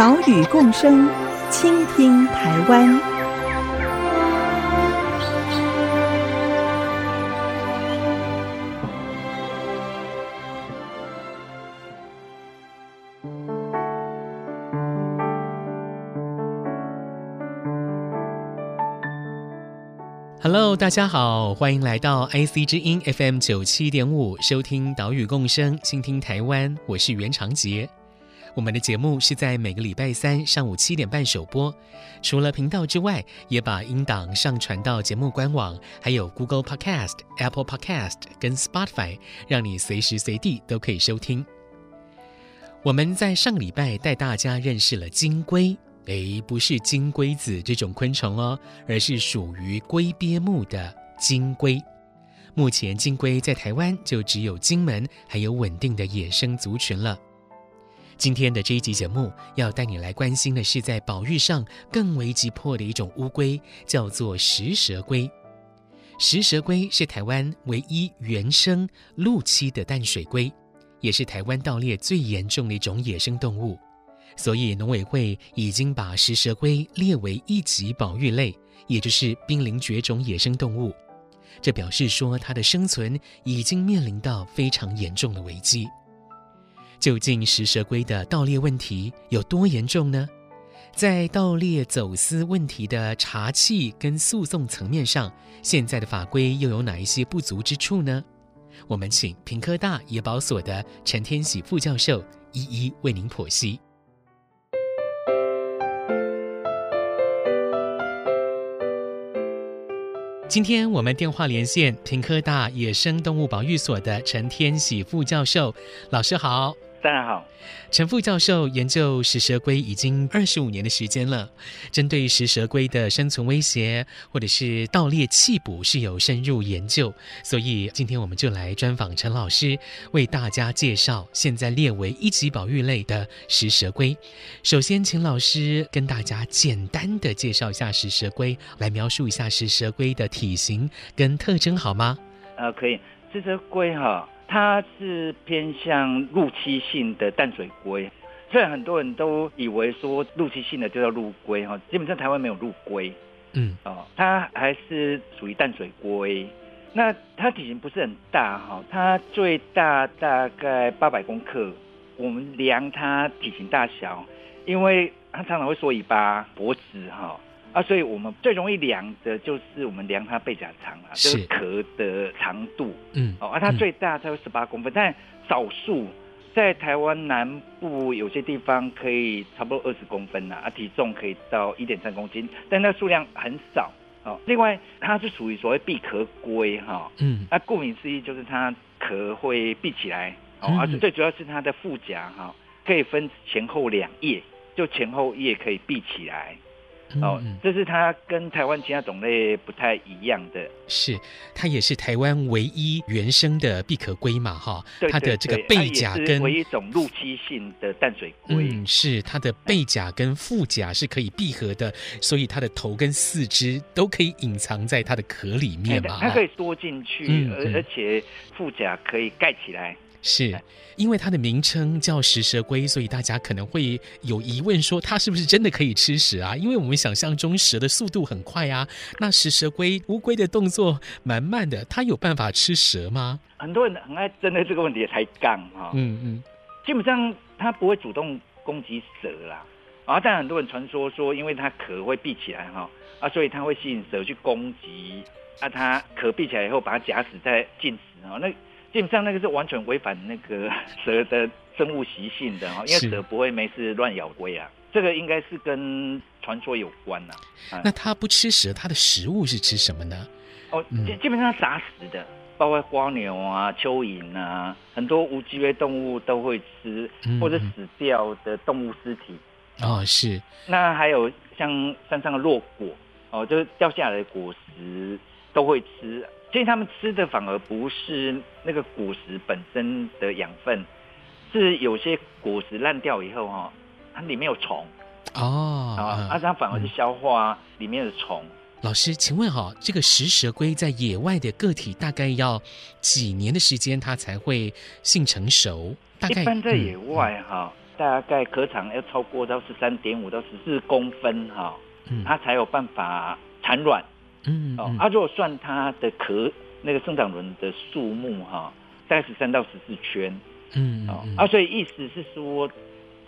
岛屿共生，倾听台湾。Hello，大家好，欢迎来到 IC 之音 FM 九七点五，收听岛屿共生，倾听台湾。我是袁长杰。我们的节目是在每个礼拜三上午七点半首播，除了频道之外，也把音档上传到节目官网，还有 Google Podcast、Apple Podcast 跟 Spotify，让你随时随地都可以收听。我们在上个礼拜带大家认识了金龟，诶，不是金龟子这种昆虫哦，而是属于龟鳖目的金龟。目前金龟在台湾就只有金门还有稳定的野生族群了。今天的这一集节目要带你来关心的是，在保育上更为急迫的一种乌龟，叫做食蛇龟。食蛇龟是台湾唯一原生陆栖的淡水龟，也是台湾盗猎最严重的一种野生动物，所以农委会已经把食蛇龟列为一级保育类，也就是濒临绝种野生动物。这表示说，它的生存已经面临到非常严重的危机。究竟食蛇龟的盗猎问题有多严重呢？在盗猎走私问题的查缉跟诉讼层面上，现在的法规又有哪一些不足之处呢？我们请屏科大野保所的陈天喜副教授一一为您剖析。今天我们电话连线屏科大野生动物保育所的陈天喜副教授，老师好。大家好，陈副教授研究食蛇龟已经二十五年的时间了，针对食蛇龟的生存威胁或者是盗猎弃捕是有深入研究，所以今天我们就来专访陈老师，为大家介绍现在列为一级保育类的食蛇龟。首先，请老师跟大家简单的介绍一下食蛇龟，来描述一下食蛇龟的体型跟特征好吗？呃，可以，食蛇龟哈。它是偏向陆栖性的淡水龟，虽然很多人都以为说陆栖性的就叫陆龟哈，基本上台湾没有陆龟，嗯，哦，它还是属于淡水龟。那它体型不是很大哈，它最大大概八百公克。我们量它体型大小，因为它常常会缩尾巴、脖子哈。啊，所以我们最容易量的就是我们量它背甲长啊，就是这个壳的长度。嗯，哦，啊，它最大才有十八公分，嗯、但少数在台湾南部有些地方可以差不多二十公分呐，啊，体重可以到一点三公斤，但那数量很少。哦，另外它是属于所谓闭壳龟哈，嗯，那顾名思义就是它壳会闭起来，哦，而、嗯、且最主要是它的腹甲哈，可以分前后两叶，就前后叶可以闭起来。哦，这是它跟台湾其他种类不太一样的，是它也是台湾唯一原生的闭壳龟嘛，哈，它的这个背甲跟唯一一种陆栖性的淡水龟，嗯，是它的背甲跟腹甲是可以闭合的，所以它的头跟四肢都可以隐藏在它的壳里面嘛，它可以缩进去，而而且腹甲可以盖起来。是因为它的名称叫食蛇龟，所以大家可能会有疑问，说它是不是真的可以吃蛇啊？因为我们想象中蛇的速度很快啊，那食蛇龟乌龟的动作蛮慢的，它有办法吃蛇吗？很多人很爱针对这个问题才杠哈，嗯嗯，基本上它不会主动攻击蛇啦，啊，但很多人传说说，因为它壳会闭起来哈，啊，所以它会吸引蛇去攻击，啊，它壳闭起来以后把它夹死再进食啊，那。基本上那个是完全违反那个 蛇的生物习性的哈，因为蛇不会没事乱咬龟啊，这个应该是跟传说有关呐、啊。那它不吃蛇，它的食物是吃什么呢？哦，基基本上杂食的，包括蜗牛啊、蚯蚓啊，很多无脊椎动物都会吃，或者死掉的动物尸体。哦，是。那还有像山上的落果哦，就是掉下来的果实都会吃。其实他们吃的反而不是那个果实本身的养分，是有些果实烂掉以后哈，它里面有虫哦，啊，啊，它反而是消化里面的虫。老师，请问哈，这个食蛇龟在野外的个体大概要几年的时间，它才会性成熟？大概一般在野外哈，嗯、大概壳长要超过到十三点五到十四公分哈，嗯、它才有办法产卵。嗯，哦，啊，如果算它的壳那个生长轮的数目哈，大概十三到十四圈，嗯，哦，啊，所以意思是说，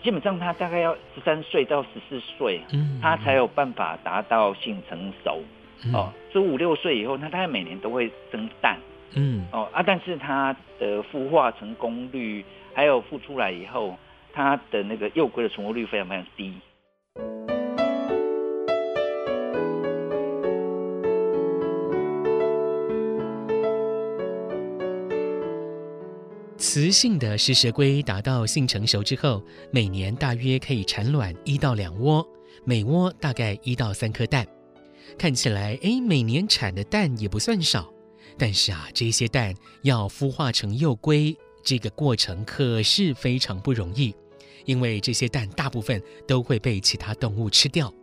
基本上它大概要十三岁到十四岁，嗯，它才有办法达到性成熟，哦，十五六岁以后，它大概每年都会生蛋，嗯，哦，啊，但是它的孵化成功率，还有孵出来以后，它的那个幼龟的存活率非常非常低。雌性的食蛇龟达到性成熟之后，每年大约可以产卵一到两窝，每窝大概一到三颗蛋。看起来，哎，每年产的蛋也不算少。但是啊，这些蛋要孵化成幼龟，这个过程可是非常不容易，因为这些蛋大部分都会被其他动物吃掉，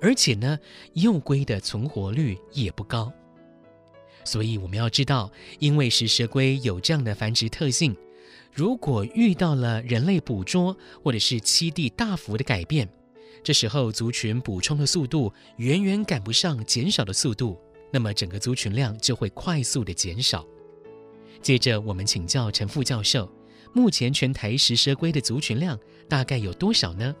而且呢，幼龟的存活率也不高。所以我们要知道，因为食蛇龟有这样的繁殖特性。如果遇到了人类捕捉或者是栖地大幅的改变，这时候族群补充的速度远远赶不上减少的速度，那么整个族群量就会快速的减少。接着我们请教陈副教授，目前全台食蛇龟的族群量大概有多少呢？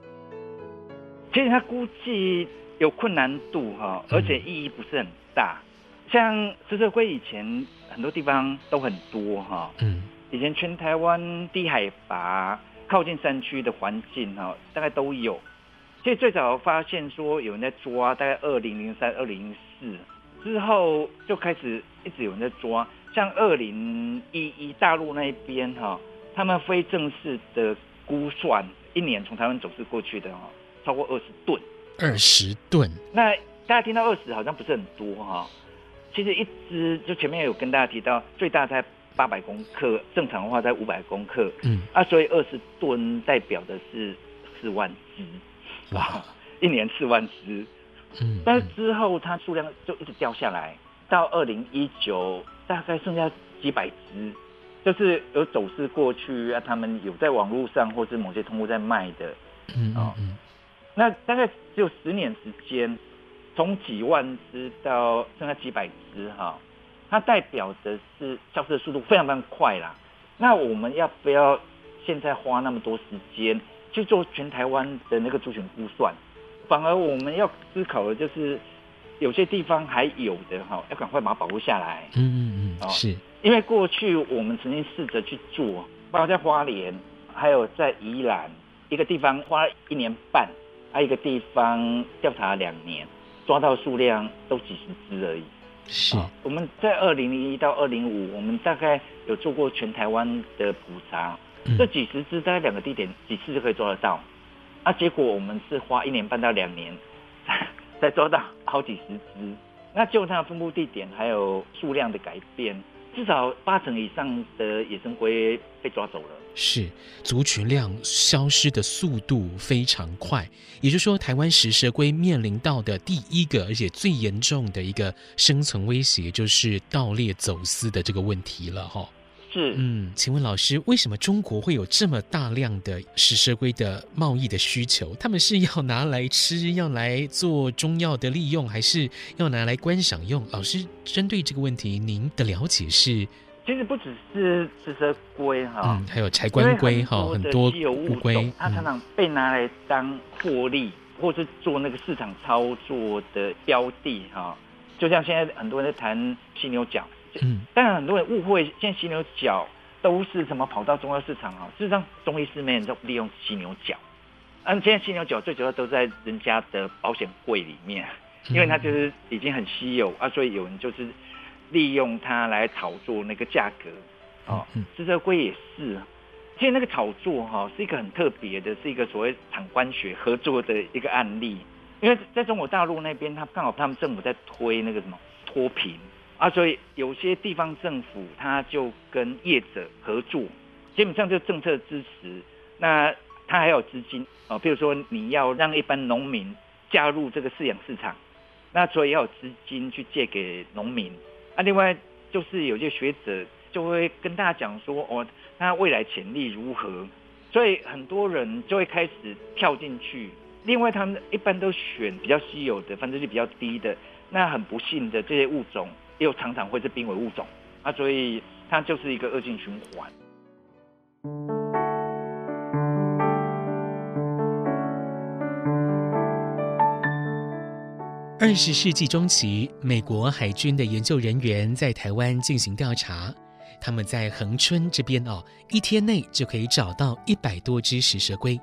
其实他估计有困难度哈，而且意义不是很大。嗯、像食蛇龟以前很多地方都很多哈，嗯。以前全台湾低海拔、靠近山区的环境哈，大概都有。其实最早发现说有人在抓，大概二零零三、二零零四之后就开始一直有人在抓。像二零一一大陆那边哈，他们非正式的估算，一年从台湾走私过去的哈，超过二十吨。二十吨。那大家听到二十好像不是很多哈，其实一只就前面有跟大家提到，最大在。八百公克，正常的话在五百公克。嗯，啊，所以二十吨代表的是四万只，哇，一年四万只。嗯，但是之后它数量就一直掉下来，到二零一九大概剩下几百只，就是有走私过去啊，他们有在网络上或是某些通路在卖的。嗯嗯，嗯，那大概只有十年时间，从几万只到剩下几百只哈。它代表的是消失的速度非常非常快啦。那我们要不要现在花那么多时间去做全台湾的那个族群估算？反而我们要思考的就是，有些地方还有的哈，要赶快把它保护下来。嗯嗯嗯，哦是。因为过去我们曾经试着去做，包括在花莲，还有在宜兰一个地方花一年半，还有一个地方调查两年，抓到数量都几十只而已。是，我们在二零零一到二零五，我们大概有做过全台湾的普查，嗯、这几十只在两个地点几次就可以抓得到，啊，结果我们是花一年半到两年 才才抓到好几十只，那就它的分布地点还有数量的改变，至少八成以上的野生龟被抓走了。是，族群量消失的速度非常快，也就是说，台湾食蛇龟面临到的第一个而且最严重的一个生存威胁，就是盗猎走私的这个问题了，哈。是，嗯，请问老师，为什么中国会有这么大量的食蛇龟的贸易的需求？他们是要拿来吃，要来做中药的利用，还是要拿来观赏用？老师针对这个问题，您的了解是？其实不只是这些龟哈，嗯还有柴棺龟哈，很多稀有物种，它常常被拿来当获利，或是做那个市场操作的标的哈。就像现在很多人在谈犀牛角，嗯，当然很多人误会，现在犀牛角都是什么跑到中药市场啊？事实上，中医师没人都利用犀牛角，嗯，现在犀牛角最主要都在人家的保险柜里面，因为它就是已经很稀有啊，所以有人就是。利用它来炒作那个价格，哦，食蛇龟也是，其实那个炒作哈是一个很特别的，是一个所谓产官学合作的一个案例。因为在中国大陆那边，他刚好他们政府在推那个什么脱贫啊，所以有些地方政府他就跟业者合作，基本上就政策支持。那他还有资金哦，比如说你要让一般农民加入这个饲养市场，那所以要有资金去借给农民啊。另外就是有些学者就会跟大家讲说，哦，他未来潜力如何，所以很多人就会开始跳进去。另外，他们一般都选比较稀有的、繁殖率比较低的。那很不幸的这些物种，又常常会是濒危物种啊，所以它就是一个恶性循环。二十世纪中期，美国海军的研究人员在台湾进行调查，他们在恒春这边哦，一天内就可以找到一百多只食蛇龟。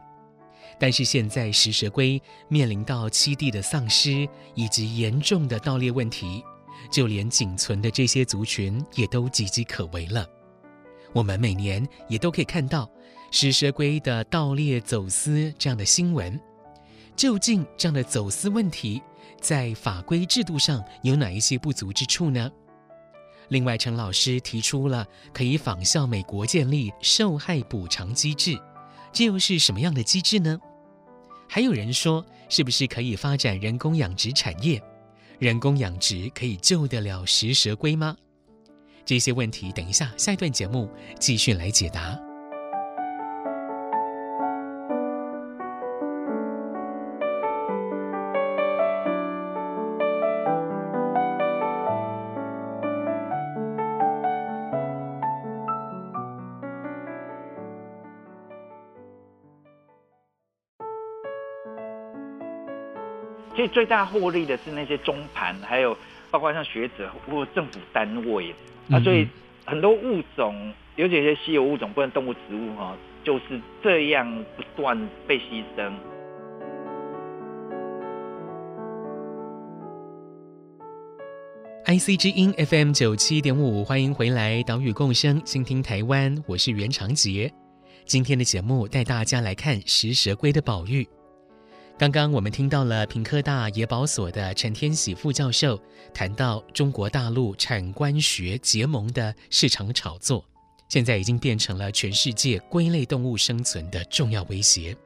但是现在食蛇龟面临到栖地的丧失以及严重的盗猎问题，就连仅存的这些族群也都岌岌可危了。我们每年也都可以看到食蛇龟的盗猎走私这样的新闻。究竟这样的走私问题在法规制度上有哪一些不足之处呢？另外，陈老师提出了可以仿效美国建立受害补偿机制。这又是什么样的机制呢？还有人说，是不是可以发展人工养殖产业？人工养殖可以救得了食蛇龟吗？这些问题，等一下下一段节目继续来解答。其实最大获利的是那些中盘，还有包括像学者或政府单位啊，所以很多物种，尤其一些稀有物种，不论动物、植物哈，就是这样不断被牺牲。IC 之音 FM 九七点五，欢迎回来，岛屿共生，倾听台湾，我是袁长杰。今天的节目带大家来看食蛇龟的保育。刚刚我们听到了屏科大野保所的陈天喜副教授谈到中国大陆产官学结盟的市场炒作，现在已经变成了全世界龟类动物生存的重要威胁。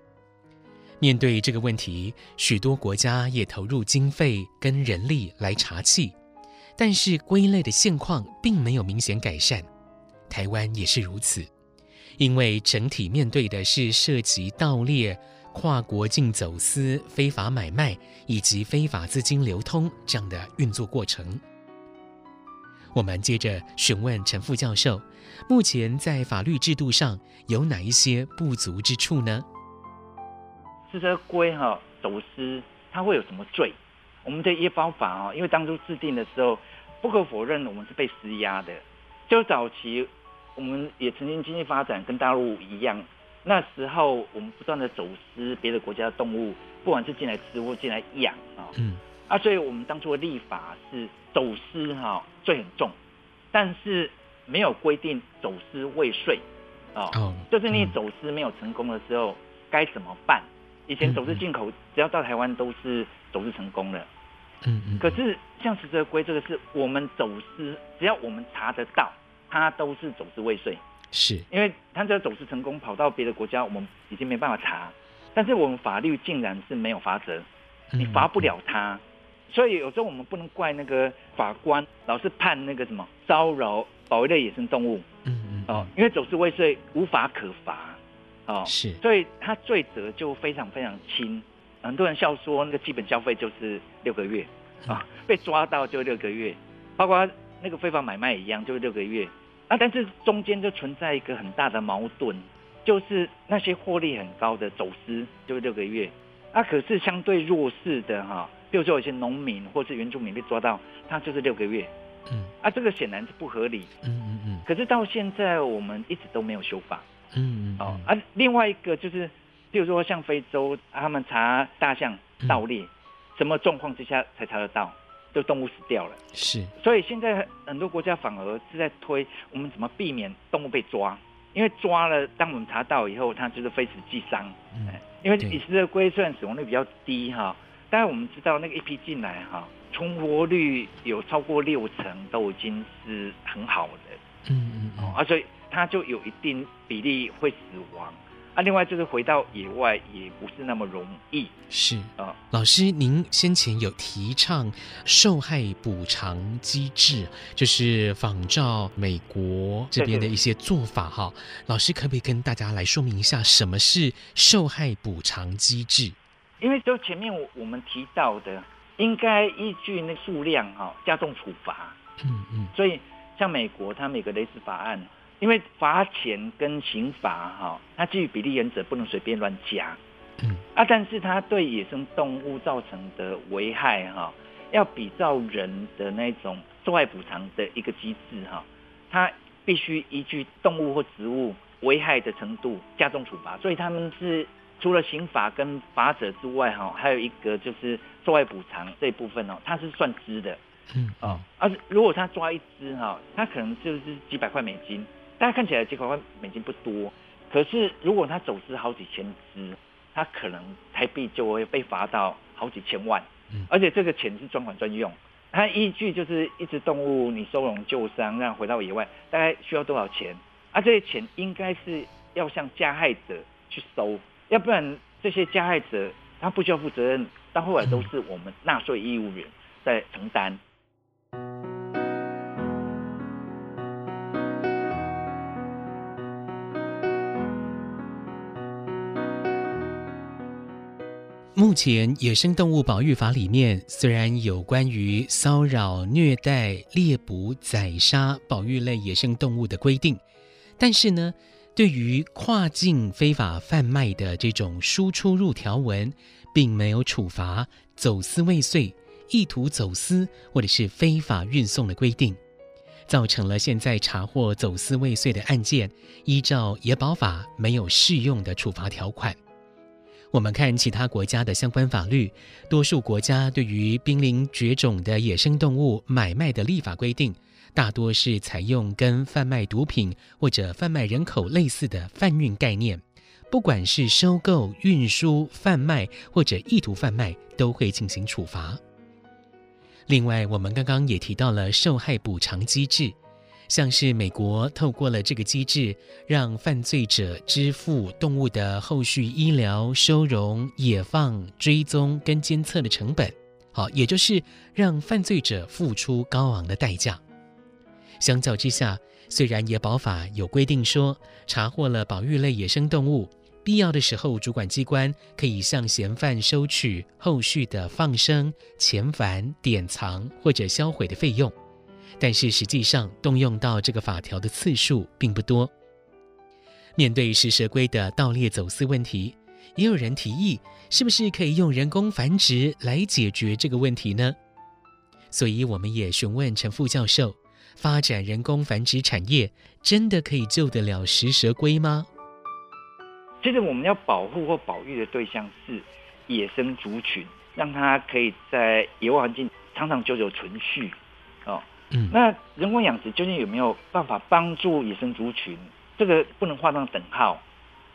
面对这个问题，许多国家也投入经费跟人力来查缉，但是龟类的现况并没有明显改善。台湾也是如此，因为整体面对的是涉及盗猎。跨国境走私、非法买卖以及非法资金流通这样的运作过程，我们接着询问陈副教授：目前在法律制度上有哪一些不足之处呢？食蛇龟哈走私，它会有什么罪？我们的野保法啊，因为当初制定的时候，不可否认我们是被施压的。就早期我们也曾经经济发展跟大陆一样。那时候我们不断的走私别的国家的动物，不管是进来吃或进来养啊，嗯，啊，所以我们当初的立法是走私哈罪很重，但是没有规定走私未遂，哦，就是你走私没有成功的时候该怎么办？以前走私进口只要到台湾都是走私成功的，嗯嗯，可是像食蛇龟这个是我们走私，只要我们查得到，它都是走私未遂。是，因为他只要走私成功跑到别的国家，我们已经没办法查，但是我们法律竟然是没有罚则，你罚不了他，所以有时候我们不能怪那个法官老是判那个什么骚扰保育类野生动物，嗯嗯哦，因为走私未遂无法可罚，哦是，所以他罪责就非常非常轻，很多人笑说那个基本消费就是六个月。啊，被抓到就六个月，包括那个非法买卖一样，就是六个月。啊，但是中间就存在一个很大的矛盾，就是那些获利很高的走私就六个月，啊，可是相对弱势的哈，比如说有些农民或是原住民被抓到，他就是六个月，嗯，啊，这个显然是不合理，嗯嗯嗯，可是到现在我们一直都没有修法，嗯嗯，哦，啊，另外一个就是，比如说像非洲，他们查大象盗猎，什么状况之下才查得到？就动物死掉了，是，所以现在很多国家反而是在推我们怎么避免动物被抓，因为抓了，当我们查到以后，它就是非死即伤。嗯，因为以色列龟虽然死亡率比较低哈，但是我们知道那个一批进来哈，存活率有超过六成都已经是很好的。嗯嗯嗯，啊，所以它就有一定比例会死亡。啊，另外就是回到野外也不是那么容易。是啊，老师，您先前有提倡受害补偿机制，就是仿照美国这边的一些做法哈。老师可不可以跟大家来说明一下，什么是受害补偿机制？因为就前面我我们提到的，应该依据那数量哈加重处罚。嗯嗯，所以像美国，它每个类似法案。因为罚钱跟刑罚哈，它基于比例原则不能随便乱加，嗯。啊，但是它对野生动物造成的危害哈，要比照人的那种受害补偿的一个机制哈，它必须依据动物或植物危害的程度加重处罚，所以他们是除了刑罚跟罚则之外哈，还有一个就是受害补偿这一部分哦，它是算支的，嗯。啊，而如果他抓一只哈，他可能就是几百块美金。大家看起来几百万美金不多，可是如果他走私好几千只，他可能台币就会被罚到好几千万。嗯，而且这个钱是专款专用，它依据就是一只动物你收容救伤，让回到野外，大概需要多少钱？啊，这些钱应该是要向加害者去收，要不然这些加害者他不需要负责任，到后来都是我们纳税义务人在承担。目前《野生动物保育法》里面虽然有关于骚扰、虐待、猎捕、宰杀保育类野生动物的规定，但是呢，对于跨境非法贩卖的这种输出入条文，并没有处罚走私未遂、意图走私或者是非法运送的规定，造成了现在查获走私未遂的案件，依照《野保法》没有适用的处罚条款。我们看其他国家的相关法律，多数国家对于濒临绝种的野生动物买卖的立法规定，大多是采用跟贩卖毒品或者贩卖人口类似的贩运概念，不管是收购、运输、贩卖或者意图贩卖，都会进行处罚。另外，我们刚刚也提到了受害补偿机制。像是美国透过了这个机制，让犯罪者支付动物的后续医疗、收容、野放、追踪跟监测的成本，好，也就是让犯罪者付出高昂的代价。相较之下，虽然野保法有规定说，查获了保育类野生动物，必要的时候，主管机关可以向嫌犯收取后续的放生、遣返、典藏或者销毁的费用。但是实际上动用到这个法条的次数并不多。面对食蛇龟的盗猎走私问题，也有人提议，是不是可以用人工繁殖来解决这个问题呢？所以我们也询问陈副教授，发展人工繁殖产业真的可以救得了食蛇龟吗？其实我们要保护或保育的对象是野生族群，让它可以在野外环境长长久久存续。那人工养殖究竟有没有办法帮助野生族群？这个不能画上等号，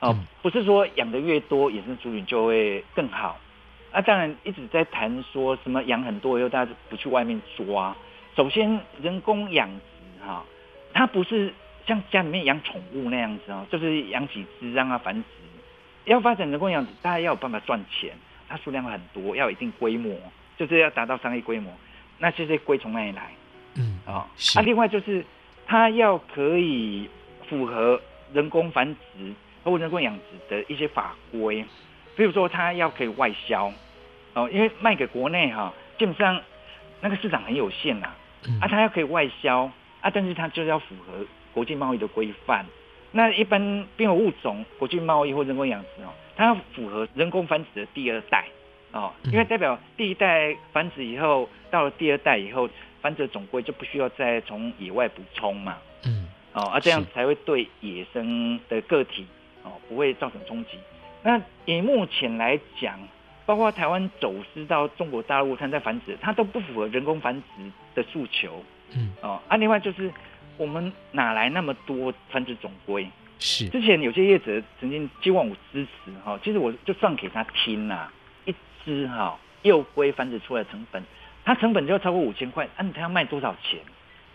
哦，嗯、不是说养的越多，野生族群就会更好。啊，当然一直在谈说什么养很多以后，大家不去外面抓。首先，人工养殖哈，它不是像家里面养宠物那样子哦，就是养几只让它繁殖。要发展人工养殖，大家要有办法赚钱，它数量很多，要有一定规模，就是要达到商业规模。那这些龟从哪里来？嗯啊、哦，啊，另外就是它要可以符合人工繁殖或人工养殖的一些法规，比如说它要可以外销，哦，因为卖给国内哈，基本上那个市场很有限呐，啊，它要可以外销啊，但是它就要符合国际贸易的规范。那一般边有物种国际贸易或人工养殖哦，它要符合人工繁殖的第二代。哦，因为代表第一代繁殖以后，到了第二代以后。繁殖总归就不需要再从野外补充嘛，嗯，哦，啊，这样才会对野生的个体哦不会造成冲击。那以目前来讲，包括台湾走私到中国大陆，它在繁殖，它都不符合人工繁殖的诉求，嗯，哦，啊，另外就是我们哪来那么多繁殖总归？是。之前有些业者曾经希望我支持哈，其实我就算给他听啦，一只哈幼龟繁殖出来的成本，它成本就要超过五千块，那它要卖多少钱？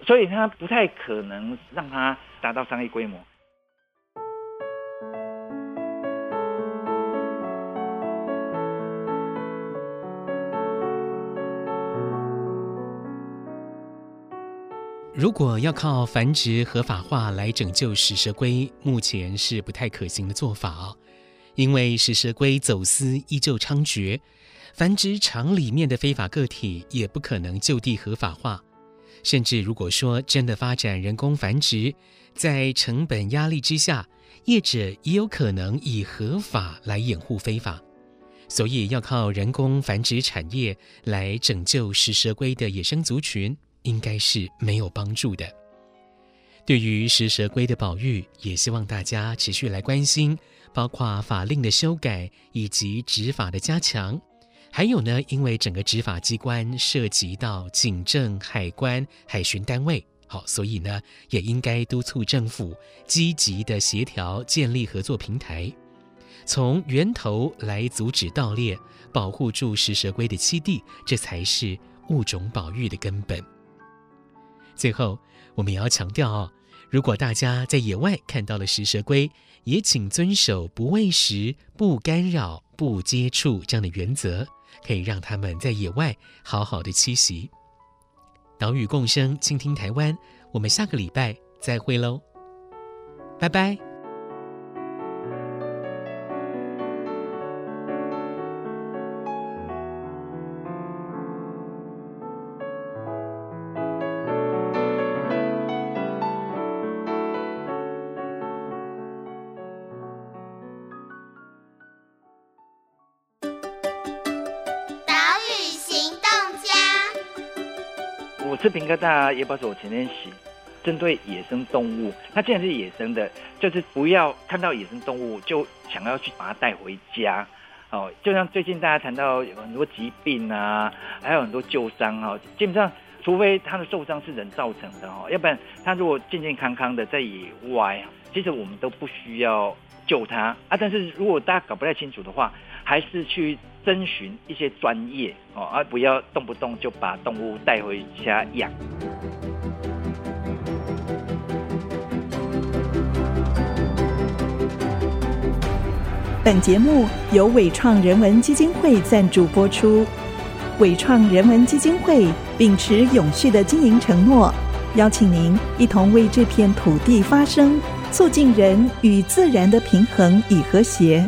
所以它不太可能让它达到商业规模。如果要靠繁殖合法化来拯救食蛇龟，目前是不太可行的做法哦。因为食蛇龟走私依旧猖獗，繁殖场里面的非法个体也不可能就地合法化。甚至如果说真的发展人工繁殖，在成本压力之下，业者也有可能以合法来掩护非法。所以要靠人工繁殖产业来拯救食蛇龟的野生族群。应该是没有帮助的。对于食蛇龟的保育，也希望大家持续来关心，包括法令的修改以及执法的加强。还有呢，因为整个执法机关涉及到警政、海关、海巡单位，好，所以呢，也应该督促政府积极的协调，建立合作平台，从源头来阻止盗猎，保护住食蛇龟的栖地，这才是物种保育的根本。最后，我们也要强调哦，如果大家在野外看到了食蛇龟，也请遵守不喂食、不干扰、不接触这样的原则，可以让他们在野外好好的栖息。岛屿共生，倾听台湾，我们下个礼拜再会喽，拜拜。视频跟大家也把我前天写，针对野生动物，它既然是野生的，就是不要看到野生动物就想要去把它带回家，哦，就像最近大家谈到有很多疾病啊，还有很多旧伤啊，基本上除非它的受伤是人造成的哦，要不然它如果健健康康的在野外，其实我们都不需要救它啊。但是如果大家搞不太清楚的话，还是去征询一些专业哦，而不要动不动就把动物带回家养。本节目由伟创人文基金会赞助播出。伟创人文基金会秉持永续的经营承诺，邀请您一同为这片土地发声，促进人与自然的平衡与和谐。